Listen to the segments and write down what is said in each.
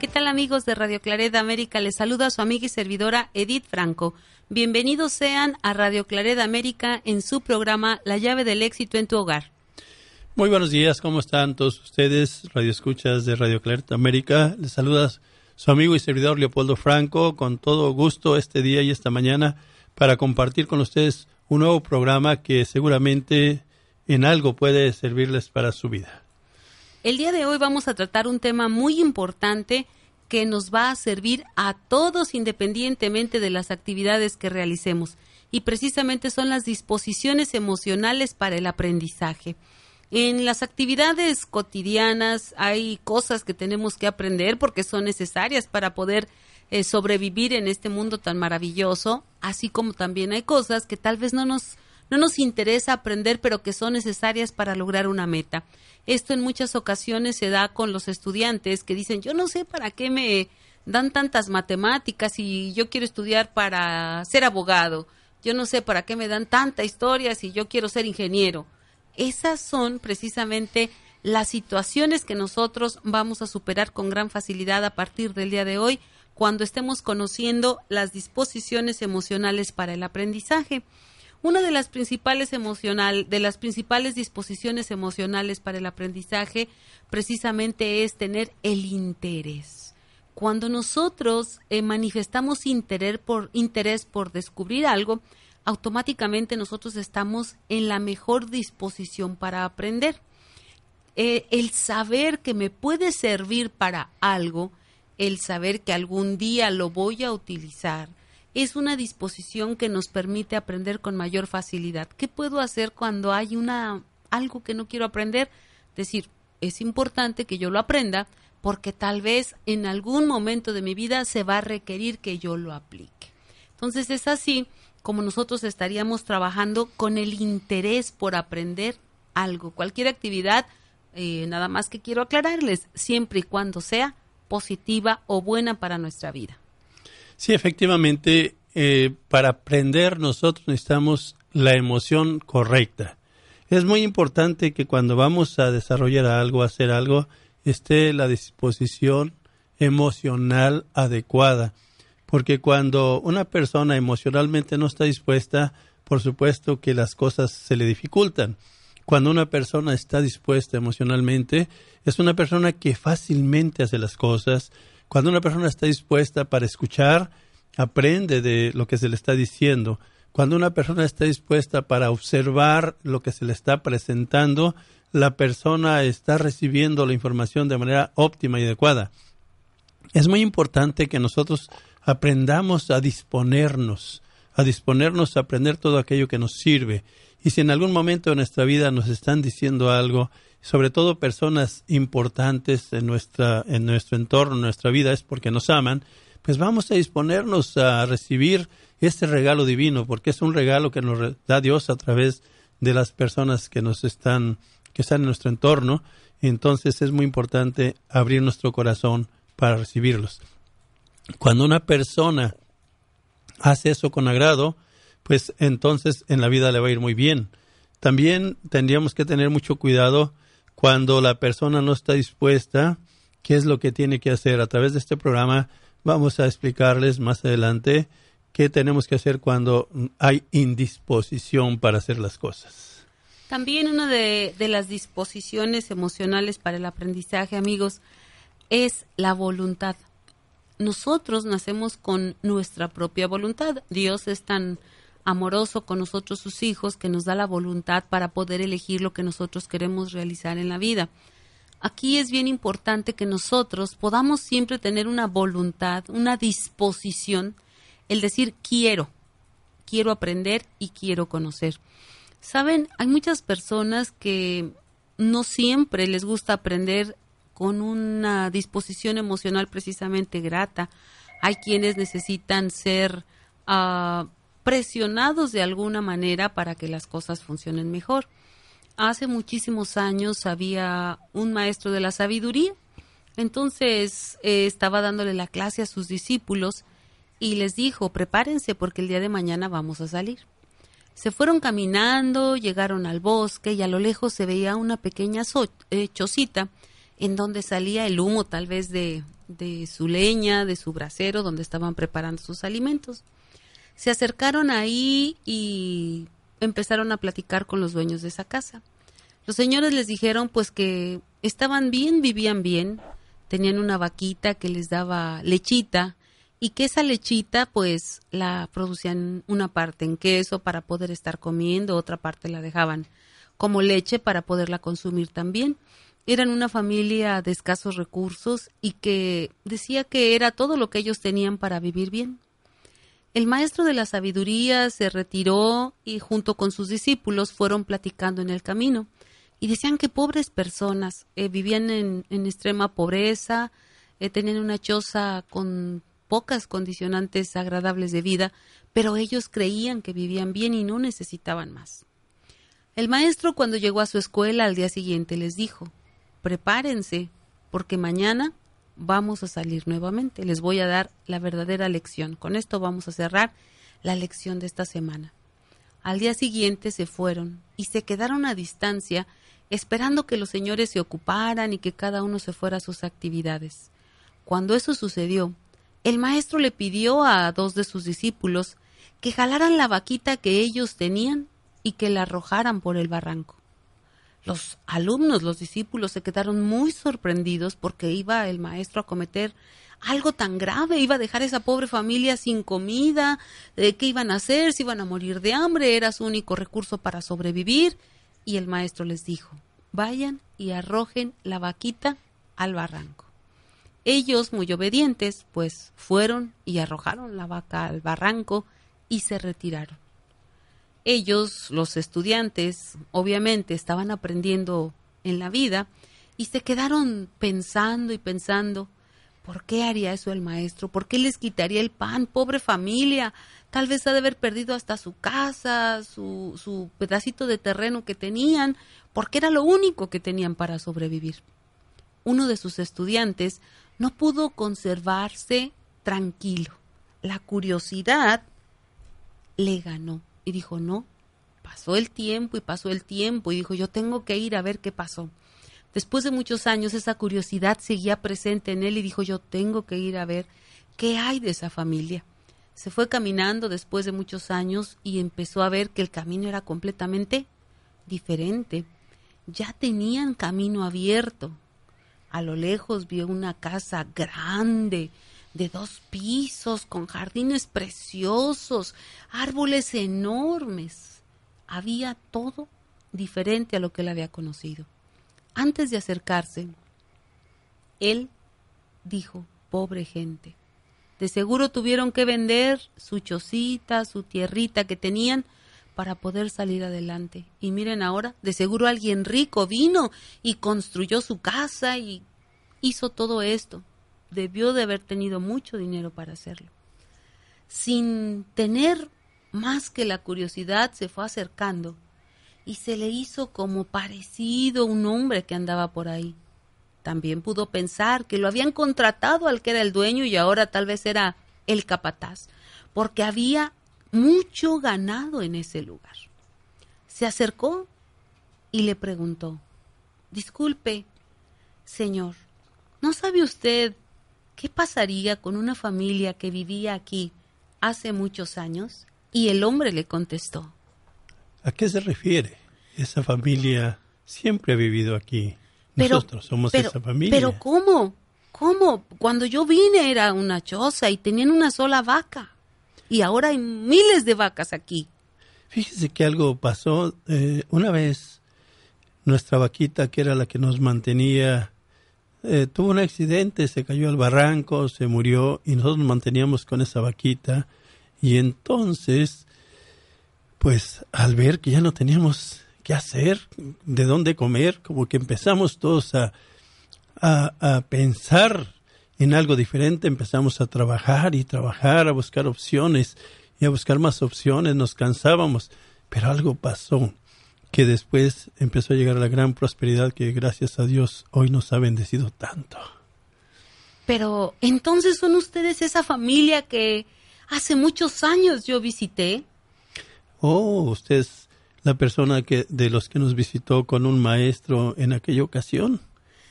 ¿Qué tal amigos de Radio Claret América? Les saluda su amiga y servidora Edith Franco. Bienvenidos sean a Radio Claret América en su programa La llave del éxito en tu hogar. Muy buenos días, ¿cómo están todos ustedes? Radio Escuchas de Radio Claret América. Les saluda su amigo y servidor Leopoldo Franco con todo gusto este día y esta mañana para compartir con ustedes un nuevo programa que seguramente en algo puede servirles para su vida. El día de hoy vamos a tratar un tema muy importante que nos va a servir a todos independientemente de las actividades que realicemos. Y precisamente son las disposiciones emocionales para el aprendizaje. En las actividades cotidianas hay cosas que tenemos que aprender porque son necesarias para poder eh, sobrevivir en este mundo tan maravilloso, así como también hay cosas que tal vez no nos, no nos interesa aprender, pero que son necesarias para lograr una meta. Esto en muchas ocasiones se da con los estudiantes que dicen, yo no sé para qué me dan tantas matemáticas y yo quiero estudiar para ser abogado. Yo no sé para qué me dan tanta historia si yo quiero ser ingeniero. Esas son precisamente las situaciones que nosotros vamos a superar con gran facilidad a partir del día de hoy cuando estemos conociendo las disposiciones emocionales para el aprendizaje. Una de las principales emocional, de las principales disposiciones emocionales para el aprendizaje precisamente es tener el interés. Cuando nosotros eh, manifestamos interés por, interés por descubrir algo, automáticamente nosotros estamos en la mejor disposición para aprender. Eh, el saber que me puede servir para algo, el saber que algún día lo voy a utilizar, es una disposición que nos permite aprender con mayor facilidad. ¿Qué puedo hacer cuando hay una algo que no quiero aprender? Decir, es importante que yo lo aprenda porque tal vez en algún momento de mi vida se va a requerir que yo lo aplique. Entonces es así como nosotros estaríamos trabajando con el interés por aprender algo, cualquier actividad, eh, nada más que quiero aclararles, siempre y cuando sea positiva o buena para nuestra vida. Sí, efectivamente, eh, para aprender nosotros necesitamos la emoción correcta. Es muy importante que cuando vamos a desarrollar algo, hacer algo, esté la disposición emocional adecuada. Porque cuando una persona emocionalmente no está dispuesta, por supuesto que las cosas se le dificultan. Cuando una persona está dispuesta emocionalmente, es una persona que fácilmente hace las cosas, cuando una persona está dispuesta para escuchar, aprende de lo que se le está diciendo. Cuando una persona está dispuesta para observar lo que se le está presentando, la persona está recibiendo la información de manera óptima y adecuada. Es muy importante que nosotros aprendamos a disponernos, a disponernos a aprender todo aquello que nos sirve. Y si en algún momento de nuestra vida nos están diciendo algo, sobre todo personas importantes en, nuestra, en nuestro entorno, en nuestra vida, es porque nos aman, pues vamos a disponernos a recibir este regalo divino, porque es un regalo que nos da Dios a través de las personas que nos están, que están en nuestro entorno. Entonces es muy importante abrir nuestro corazón para recibirlos. Cuando una persona hace eso con agrado, pues entonces en la vida le va a ir muy bien. También tendríamos que tener mucho cuidado cuando la persona no está dispuesta, qué es lo que tiene que hacer. A través de este programa vamos a explicarles más adelante qué tenemos que hacer cuando hay indisposición para hacer las cosas. También una de, las disposiciones emocionales para el aprendizaje, amigos, es la voluntad. Nosotros nacemos con nuestra propia voluntad. Dios es tan amoroso con nosotros sus hijos, que nos da la voluntad para poder elegir lo que nosotros queremos realizar en la vida. Aquí es bien importante que nosotros podamos siempre tener una voluntad, una disposición, el decir quiero, quiero aprender y quiero conocer. Saben, hay muchas personas que no siempre les gusta aprender con una disposición emocional precisamente grata. Hay quienes necesitan ser uh, presionados de alguna manera para que las cosas funcionen mejor. Hace muchísimos años había un maestro de la sabiduría, entonces eh, estaba dándole la clase a sus discípulos y les dijo, prepárense porque el día de mañana vamos a salir. Se fueron caminando, llegaron al bosque y a lo lejos se veía una pequeña eh, chocita en donde salía el humo tal vez de, de su leña, de su brasero, donde estaban preparando sus alimentos se acercaron ahí y empezaron a platicar con los dueños de esa casa. Los señores les dijeron pues que estaban bien, vivían bien, tenían una vaquita que les daba lechita y que esa lechita pues la producían una parte en queso para poder estar comiendo, otra parte la dejaban como leche para poderla consumir también. Eran una familia de escasos recursos y que decía que era todo lo que ellos tenían para vivir bien. El maestro de la sabiduría se retiró y junto con sus discípulos fueron platicando en el camino y decían que pobres personas eh, vivían en, extrema pobreza, eh, tenían una choza con pocas condicionantes agradables de vida, pero ellos creían que vivían bien y no necesitaban más. El maestro cuando llegó a su escuela al día siguiente les dijo, prepárense, porque mañana vamos a salir nuevamente. Les voy a dar la verdadera lección. Con esto vamos a cerrar la lección de esta semana. Al día siguiente se fueron y se quedaron a distancia esperando que los señores se ocuparan y que cada uno se fuera a sus actividades. Cuando eso sucedió, el maestro le pidió a dos de sus discípulos que jalaran la vaquita que ellos tenían y que la arrojaran por el barranco. Los alumnos, los discípulos se quedaron muy sorprendidos porque iba el maestro a cometer algo tan grave, iba a dejar a esa pobre familia sin comida, ¿de qué iban a hacer? Si iban a morir de hambre, era su único recurso para sobrevivir. Y el maestro les dijo, vayan y arrojen la vaquita al barranco. Ellos, muy obedientes, pues fueron y arrojaron la vaca al barranco y se retiraron ellos, los estudiantes, obviamente estaban aprendiendo en la vida y se quedaron pensando y pensando, ¿por qué haría eso el maestro? ¿Por qué les quitaría el pan? Pobre familia, tal vez ha de haber perdido hasta su casa, su, su pedacito de terreno que tenían, porque era lo único que tenían para sobrevivir. Uno de sus estudiantes no pudo conservarse tranquilo. La curiosidad le ganó y dijo, no, pasó el tiempo y pasó el tiempo y dijo, yo tengo que ir a ver qué pasó. Después de muchos años esa curiosidad seguía presente en él y dijo, yo tengo que ir a ver qué hay de esa familia. Se fue caminando después de muchos años y empezó a ver que el camino era completamente diferente. Ya tenían camino abierto. A lo lejos vio una casa grande, de dos pisos, con jardines preciosos, árboles enormes. Había todo diferente a lo que él había conocido. Antes de acercarse, él dijo, pobre gente, de seguro tuvieron que vender su chocita, su tierrita que tenían para poder salir adelante. Y miren ahora, de seguro alguien rico vino y construyó su casa y hizo todo esto debió de haber tenido mucho dinero para hacerlo. Sin tener más que la curiosidad, se fue acercando y se le hizo como parecido un hombre que andaba por ahí. También pudo pensar que lo habían contratado al que era el dueño y ahora tal vez era el capataz, porque había mucho ganado en ese lugar. Se acercó y le preguntó, Disculpe, señor, ¿no sabe usted ¿qué pasaría con una familia que vivía aquí hace muchos años? Y el hombre le contestó. ¿A qué se refiere? Esa familia siempre ha vivido aquí. Nosotros somos esa familia. Pero ¿cómo? ¿Cómo? Cuando yo vine era una choza y tenían una sola vaca. Y ahora hay miles de vacas aquí. Fíjese que algo pasó. Eh, una vez nuestra vaquita, que era la que nos mantenía, eh, tuvo un accidente, se cayó al barranco, se murió y nosotros nos manteníamos con esa vaquita. Y entonces, pues al ver que ya no teníamos qué hacer, de dónde comer, como que empezamos todos a, a, a pensar en algo diferente, empezamos a trabajar y trabajar, a buscar opciones y a buscar más opciones, nos cansábamos, pero algo pasó que después empezó a llegar a la gran prosperidad que gracias a Dios hoy nos ha bendecido tanto. Pero entonces son ustedes esa familia que hace muchos años yo visité. Oh, usted es la persona que de los que nos visitó con un maestro en aquella ocasión.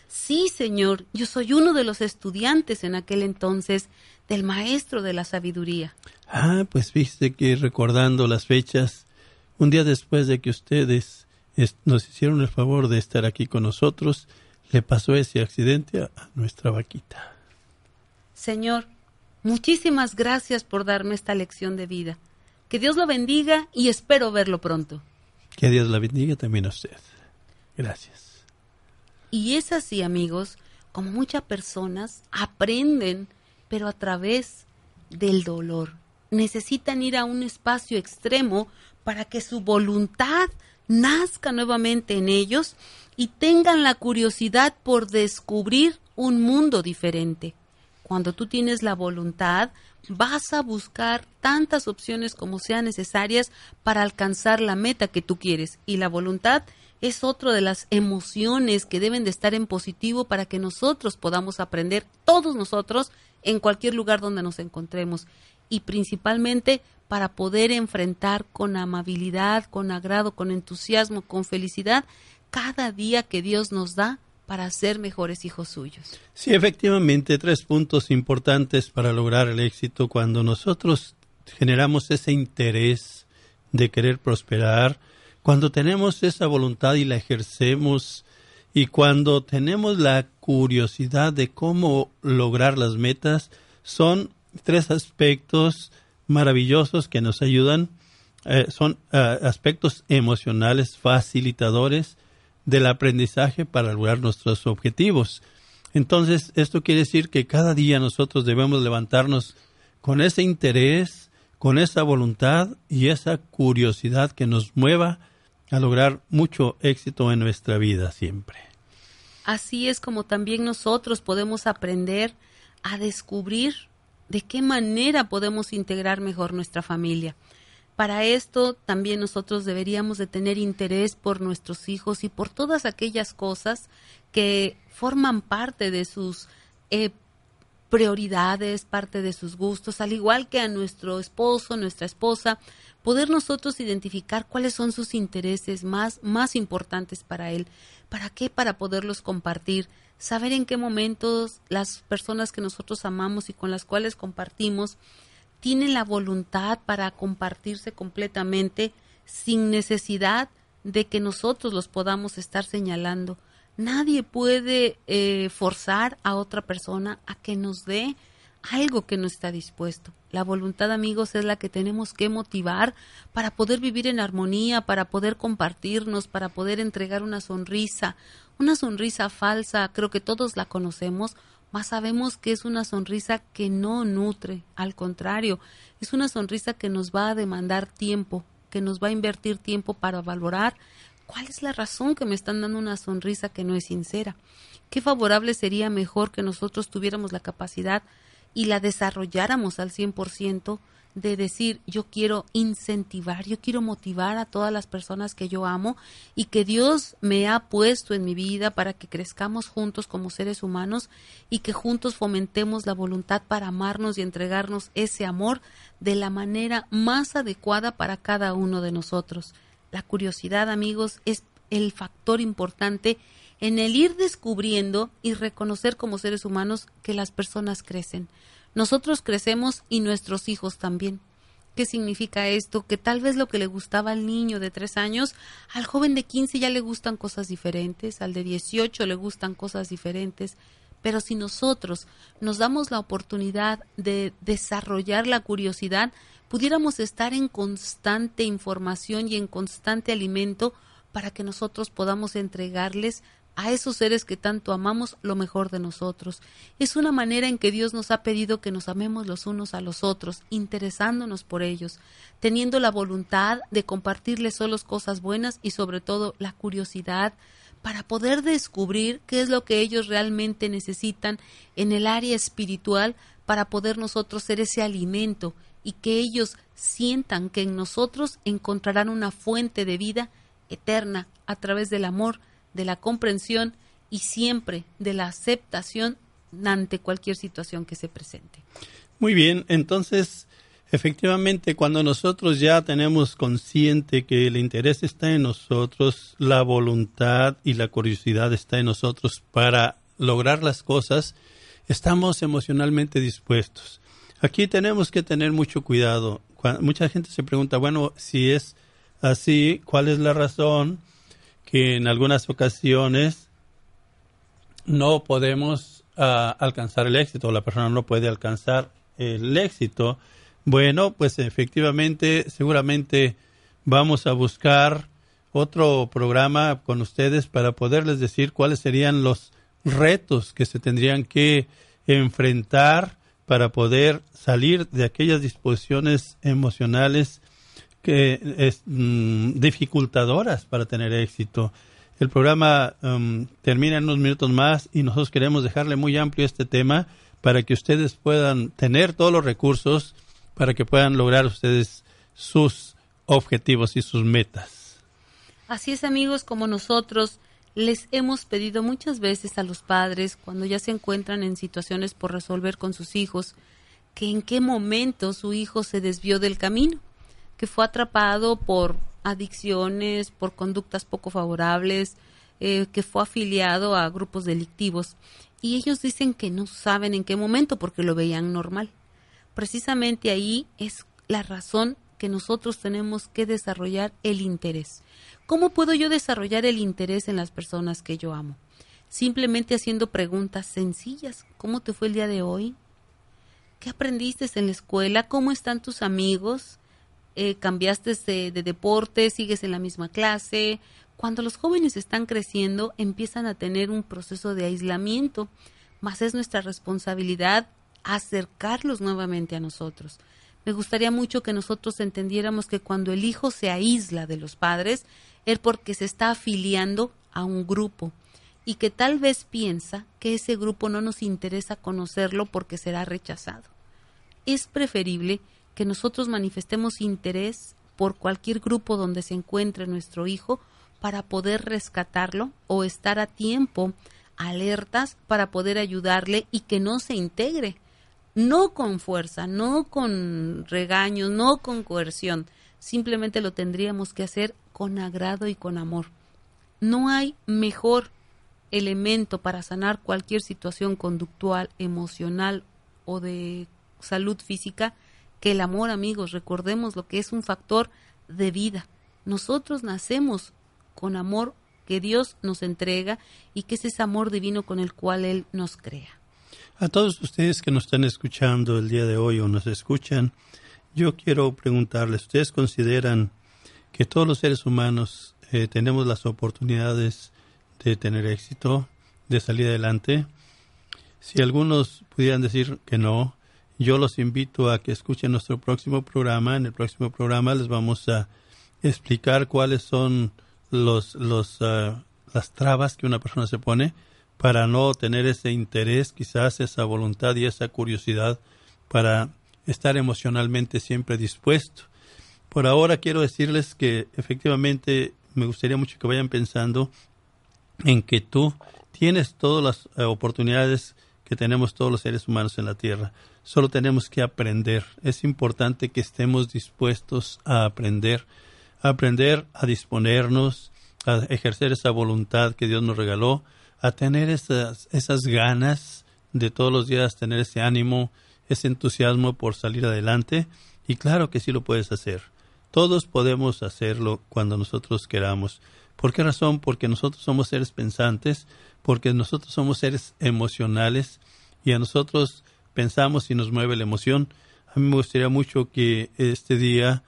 Sí, señor, yo soy uno de los estudiantes en aquel entonces del maestro de la sabiduría. Ah, pues viste que recordando las fechas, un día después de que ustedes nos hicieron el favor de estar aquí con nosotros, le pasó ese accidente a, nuestra vaquita. Señor, muchísimas gracias por darme esta lección de vida. Que Dios lo bendiga y espero verlo pronto. Que Dios la bendiga también a usted. Gracias. Y es así, amigos, como muchas personas aprenden, pero a través del dolor. Necesitan ir a un espacio extremo para que su voluntad nazca nuevamente en ellos y tengan la curiosidad por descubrir un mundo diferente. Cuando tú tienes la voluntad, vas a buscar tantas opciones como sean necesarias para alcanzar la meta que tú quieres. Y la voluntad es otra de las emociones que deben de estar en positivo para que nosotros podamos aprender, todos nosotros, en cualquier lugar donde nos encontremos. Y principalmente para poder enfrentar con amabilidad, con agrado, con entusiasmo, con felicidad, cada día que Dios nos da para ser mejores hijos suyos. Sí, efectivamente, tres puntos importantes para lograr el éxito cuando nosotros generamos ese interés de querer prosperar, cuando tenemos esa voluntad y la ejercemos y cuando tenemos la curiosidad de cómo lograr las metas, son tres aspectos maravillosos que nos ayudan, eh, son uh, aspectos emocionales facilitadores del aprendizaje para lograr nuestros objetivos. Entonces, esto quiere decir que cada día nosotros debemos levantarnos con ese interés, con esa voluntad y esa curiosidad que nos mueva a lograr mucho éxito en nuestra vida siempre. Así es como también nosotros podemos aprender a descubrir de qué manera podemos integrar mejor nuestra familia. Para esto también nosotros deberíamos de tener interés por nuestros hijos y por todas aquellas cosas que forman parte de sus eh, prioridades, parte de sus gustos, al igual que a nuestro esposo, nuestra esposa, poder nosotros identificar cuáles son sus intereses más, más importantes para él. ¿Para qué? Para poderlos compartir, saber en qué momentos las personas que nosotros amamos y con las cuales compartimos tienen la voluntad para compartirse completamente sin necesidad de que nosotros los podamos estar señalando. Nadie puede eh, forzar a otra persona a que nos dé algo que no está dispuesto. La voluntad, amigos, es la que tenemos que motivar para poder vivir en armonía, para poder compartirnos, para poder entregar una sonrisa, una sonrisa falsa, creo que todos la conocemos, más sabemos que es una sonrisa que no nutre, al contrario, es una sonrisa que nos va a demandar tiempo, que nos va a invertir tiempo para valorar cuál es la razón que me están dando una sonrisa que no es sincera. Qué favorable sería mejor que nosotros tuviéramos la capacidad y la desarrolláramos al 100% de decir yo quiero incentivar, yo quiero motivar a todas las personas que yo amo y que Dios me ha puesto en mi vida para que crezcamos juntos como seres humanos y que juntos fomentemos la voluntad para amarnos y entregarnos ese amor de la manera más adecuada para cada uno de nosotros. La curiosidad, amigos, es el factor importante en el ir descubriendo y reconocer como seres humanos que las personas crecen. Nosotros crecemos y nuestros hijos también. ¿Qué significa esto? Que tal vez lo que le gustaba al niño de tres años, al joven de 15 ya le gustan cosas diferentes, al de 18 le gustan cosas diferentes, Pero si nosotros nos damos la oportunidad de desarrollar la curiosidad, pudiéramos estar en constante información y en constante alimento para que nosotros podamos entregarles a esos seres que tanto amamos lo mejor de nosotros. Es una manera en que Dios nos ha pedido que nos amemos los unos a los otros, interesándonos por ellos, teniendo la voluntad de compartirles solo cosas buenas y sobre todo la curiosidad para poder descubrir qué es lo que ellos realmente necesitan en el área espiritual para poder nosotros ser ese alimento y que ellos sientan que en nosotros encontrarán una fuente de vida eterna a través del amor de la comprensión y siempre de la aceptación ante cualquier situación que se presente. Muy bien, entonces efectivamente cuando nosotros ya tenemos consciente que el interés está en nosotros, la voluntad y la curiosidad está en nosotros para lograr las cosas, estamos emocionalmente dispuestos. Aquí tenemos que tener mucho cuidado. Mucha gente se pregunta, bueno, si es así, ¿cuál es la razón? Que en algunas ocasiones no podemos ah, alcanzar el éxito, la persona no puede alcanzar el éxito. Bueno, pues efectivamente, seguramente vamos a buscar otro programa con ustedes para poderles decir cuáles serían los retos que se tendrían que enfrentar para poder salir de aquellas disposiciones emocionales que es mm, dificultadoras para tener éxito. El programa mm, termina en unos minutos más y nosotros queremos dejarle muy amplio este tema para que ustedes puedan tener todos los recursos para que puedan lograr ustedes sus objetivos y sus metas. Así es amigos, como nosotros les hemos pedido muchas veces a los padres cuando ya se encuentran en situaciones por resolver con sus hijos, que en qué momento su hijo se desvió del camino que fue atrapado por adicciones, por conductas poco favorables, eh, que fue afiliado a grupos delictivos. Y ellos dicen que no saben en qué momento porque lo veían normal. Precisamente ahí es la razón que nosotros tenemos que desarrollar el interés. ¿Cómo puedo yo desarrollar el interés en las personas que yo amo? Simplemente haciendo preguntas sencillas. ¿Cómo te fue el día de hoy? ¿Qué aprendiste en la escuela? ¿Cómo están tus amigos? Eh, cambiaste de, deporte, sigues en la misma clase. Cuando los jóvenes están creciendo, empiezan a tener un proceso de aislamiento, más es nuestra responsabilidad acercarlos nuevamente a nosotros. Me gustaría mucho que nosotros entendiéramos que cuando el hijo se aísla de los padres es porque se está afiliando a un grupo y que tal vez piensa que ese grupo no nos interesa conocerlo porque será rechazado. Es preferible que nosotros manifestemos interés por cualquier grupo donde se encuentre nuestro hijo para poder rescatarlo o estar a tiempo alertas para poder ayudarle y que no se integre, no con fuerza, no con regaños, no con coerción, simplemente lo tendríamos que hacer con agrado y con amor. No hay mejor elemento para sanar cualquier situación conductual, emocional o de salud física que el amor, amigos, recordemos lo que es un factor de vida. Nosotros nacemos con amor que Dios nos entrega y que es ese amor divino con el cual Él nos crea. A todos ustedes que nos están escuchando el día de hoy o nos escuchan, yo quiero preguntarles, ¿ustedes consideran que todos los seres humanos eh, tenemos las oportunidades de tener éxito, de salir adelante? Si algunos pudieran decir que no, yo los invito a que escuchen nuestro próximo programa. En el próximo programa les vamos a explicar cuáles son los, los, ah, las trabas que una persona se pone para no tener ese interés, quizás esa voluntad y esa curiosidad para estar emocionalmente siempre dispuesto. Por ahora quiero decirles que efectivamente me gustaría mucho que vayan pensando en que tú tienes todas las eh, oportunidades que tenemos todos los seres humanos en la Tierra. Solo tenemos que aprender. Es importante que estemos dispuestos a aprender, a aprender a disponernos, a ejercer esa voluntad que Dios nos regaló, a tener esas, esas ganas de todos los días tener ese ánimo, ese entusiasmo por salir adelante. Y claro que sí lo puedes hacer. Todos podemos hacerlo cuando nosotros queramos. ¿Por qué razón? Porque nosotros somos seres pensantes, porque nosotros somos seres emocionales y a nosotros pensamos y nos mueve la emoción. A mí me gustaría mucho que este día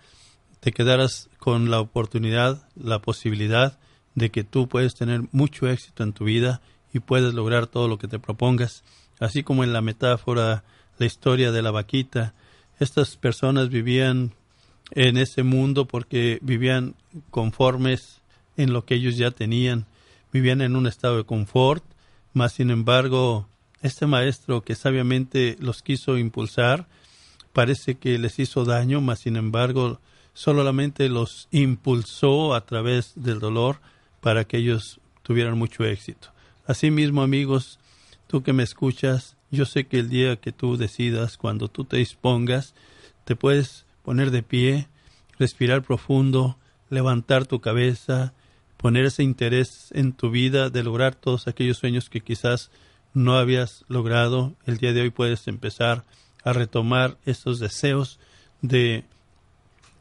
te quedaras con la oportunidad, la posibilidad de que tú puedes tener mucho éxito en tu vida y puedes lograr todo lo que te propongas. Así como en la metáfora, la historia de la vaquita, estas personas vivían en ese mundo porque vivían conformes en lo que ellos ya tenían, vivían en un estado de confort, mas sin embargo, este maestro que sabiamente los quiso impulsar, parece que les hizo daño, mas sin embargo, solamente los impulsó a través del dolor para que ellos tuvieran mucho éxito. Asimismo, amigos, tú que me escuchas, yo sé que el día que tú decidas, cuando tú te dispongas, te puedes poner de pie, respirar profundo, levantar tu cabeza, poner ese interés en tu vida de lograr todos aquellos sueños que quizás no habías logrado. El día de hoy puedes empezar a retomar esos deseos de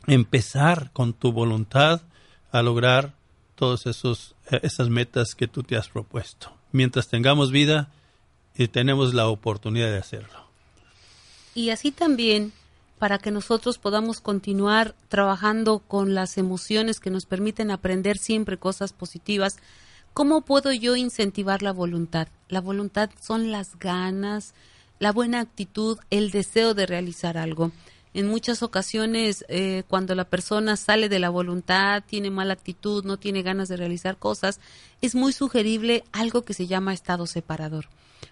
empezar con tu voluntad a lograr todas esas metas que tú te has propuesto. Mientras tengamos vida, y eh, tenemos la oportunidad de hacerlo. Y así también, para que nosotros podamos continuar trabajando con las emociones que nos permiten aprender siempre cosas positivas, ¿cómo puedo yo incentivar la voluntad? La voluntad son las ganas, la buena actitud, el deseo de realizar algo en muchas ocasiones eh, cuando la persona sale de la voluntad, tiene mala actitud, no tiene ganas de realizar cosas, es muy sugerible algo que se llama estado separador.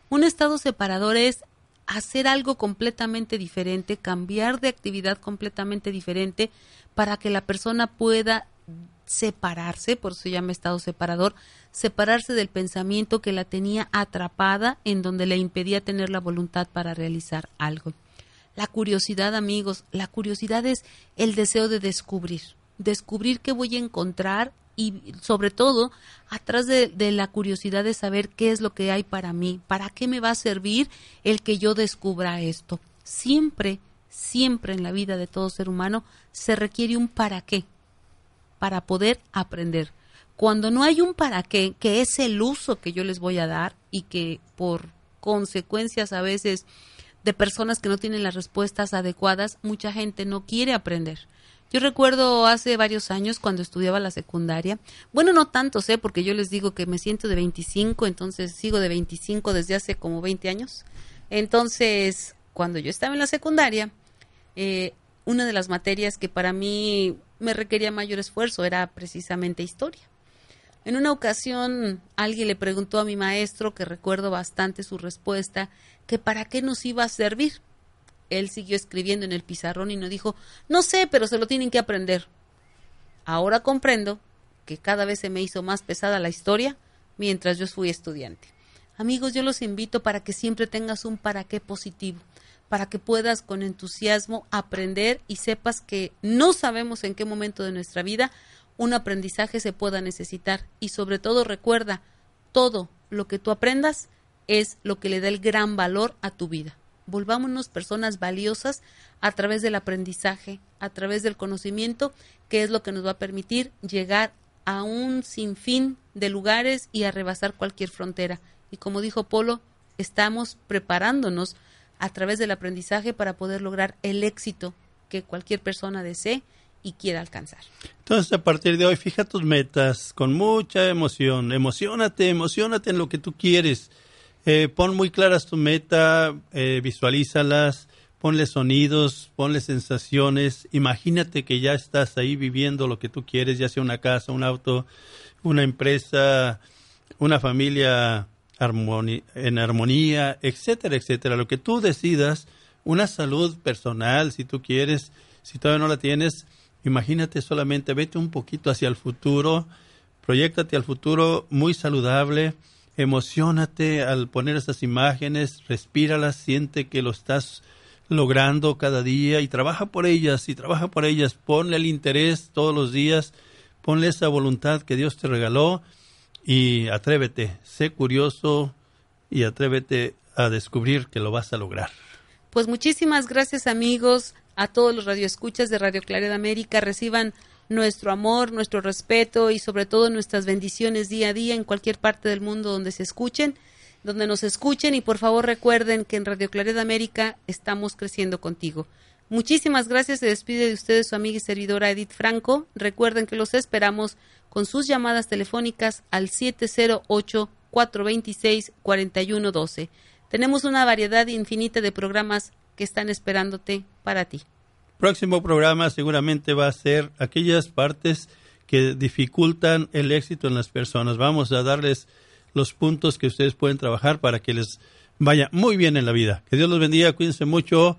Un estado separador es hacer algo completamente diferente, cambiar de actividad completamente diferente para que la persona pueda separarse, por eso se llama estado separador, separarse del pensamiento que la tenía atrapada en donde le impedía tener la voluntad para realizar algo. La curiosidad, amigos, la curiosidad es el deseo de descubrir, descubrir qué voy a encontrar y sobre todo atrás de, la curiosidad de saber qué es lo que hay para mí, para qué me va a servir el que yo descubra esto. Siempre, siempre en la vida de todo ser humano se requiere un para qué para poder aprender. Cuando no hay un para qué, que es el uso que yo les voy a dar y que por consecuencias a veces de personas que no tienen las respuestas adecuadas, mucha gente no quiere aprender. Yo recuerdo hace varios años cuando estudiaba la secundaria, bueno, no tanto sé, porque yo les digo que me siento de 25, entonces sigo de 25 desde hace como 20 años. Entonces, cuando yo estaba en la secundaria, eh, una de las materias que para mí me requería mayor esfuerzo era precisamente historia. En una ocasión alguien le preguntó a mi maestro, que recuerdo bastante su respuesta, que para qué nos iba a servir. Él siguió escribiendo en el pizarrón y no dijo, no sé, pero se lo tienen que aprender. Ahora comprendo que cada vez se me hizo más pesada la historia mientras yo fui estudiante. Amigos, yo los invito para que siempre tengas un para qué positivo, para que puedas con entusiasmo aprender y sepas que no sabemos en qué momento de nuestra vida un aprendizaje se pueda necesitar y sobre todo recuerda, todo lo que tú aprendas es lo que le da el gran valor a tu vida. Volvámonos personas valiosas a través del aprendizaje, a través del conocimiento, que es lo que nos va a permitir llegar a un sinfín de lugares y a rebasar cualquier frontera. Y como dijo Polo, estamos preparándonos a través del aprendizaje para poder lograr el éxito que cualquier persona desee y quiera alcanzar. Entonces, a partir de hoy, fija tus metas con mucha emoción. Emocionate, emocionate en lo que tú quieres. Eh, pon muy claras tu meta, eh, visualízalas, ponle sonidos, ponle sensaciones. Imagínate que ya estás ahí viviendo lo que tú quieres, ya sea una casa, un auto, una empresa, una familia en armonía, etcétera, etcétera. Lo que tú decidas, una salud personal, si tú quieres, si todavía no la tienes, Imagínate solamente, vete un poquito hacia el futuro, proyectate al futuro muy saludable, emocionate al poner esas imágenes, respíralas, siente que lo estás logrando cada día y trabaja por ellas y trabaja por ellas, ponle el interés todos los días, ponle esa voluntad que Dios te regaló y atrévete, sé curioso y atrévete a descubrir que lo vas a lograr. Pues muchísimas gracias amigos, a todos los radioescuchas de Radio Claridad América, reciban nuestro amor, nuestro respeto y sobre todo nuestras bendiciones día a día en cualquier parte del mundo donde se escuchen, donde nos escuchen y por favor recuerden que en Radio Claret América estamos creciendo contigo. Muchísimas gracias. Se despide de ustedes su amiga y servidora Edith Franco. Recuerden que los esperamos con sus llamadas telefónicas al 708-426-4112. Tenemos una variedad infinita de programas que están esperándote para ti. Próximo programa seguramente va a ser aquellas partes que dificultan el éxito en las personas. Vamos a darles los puntos que ustedes pueden trabajar para que les vaya muy bien en la vida. Que Dios los bendiga, cuídense mucho.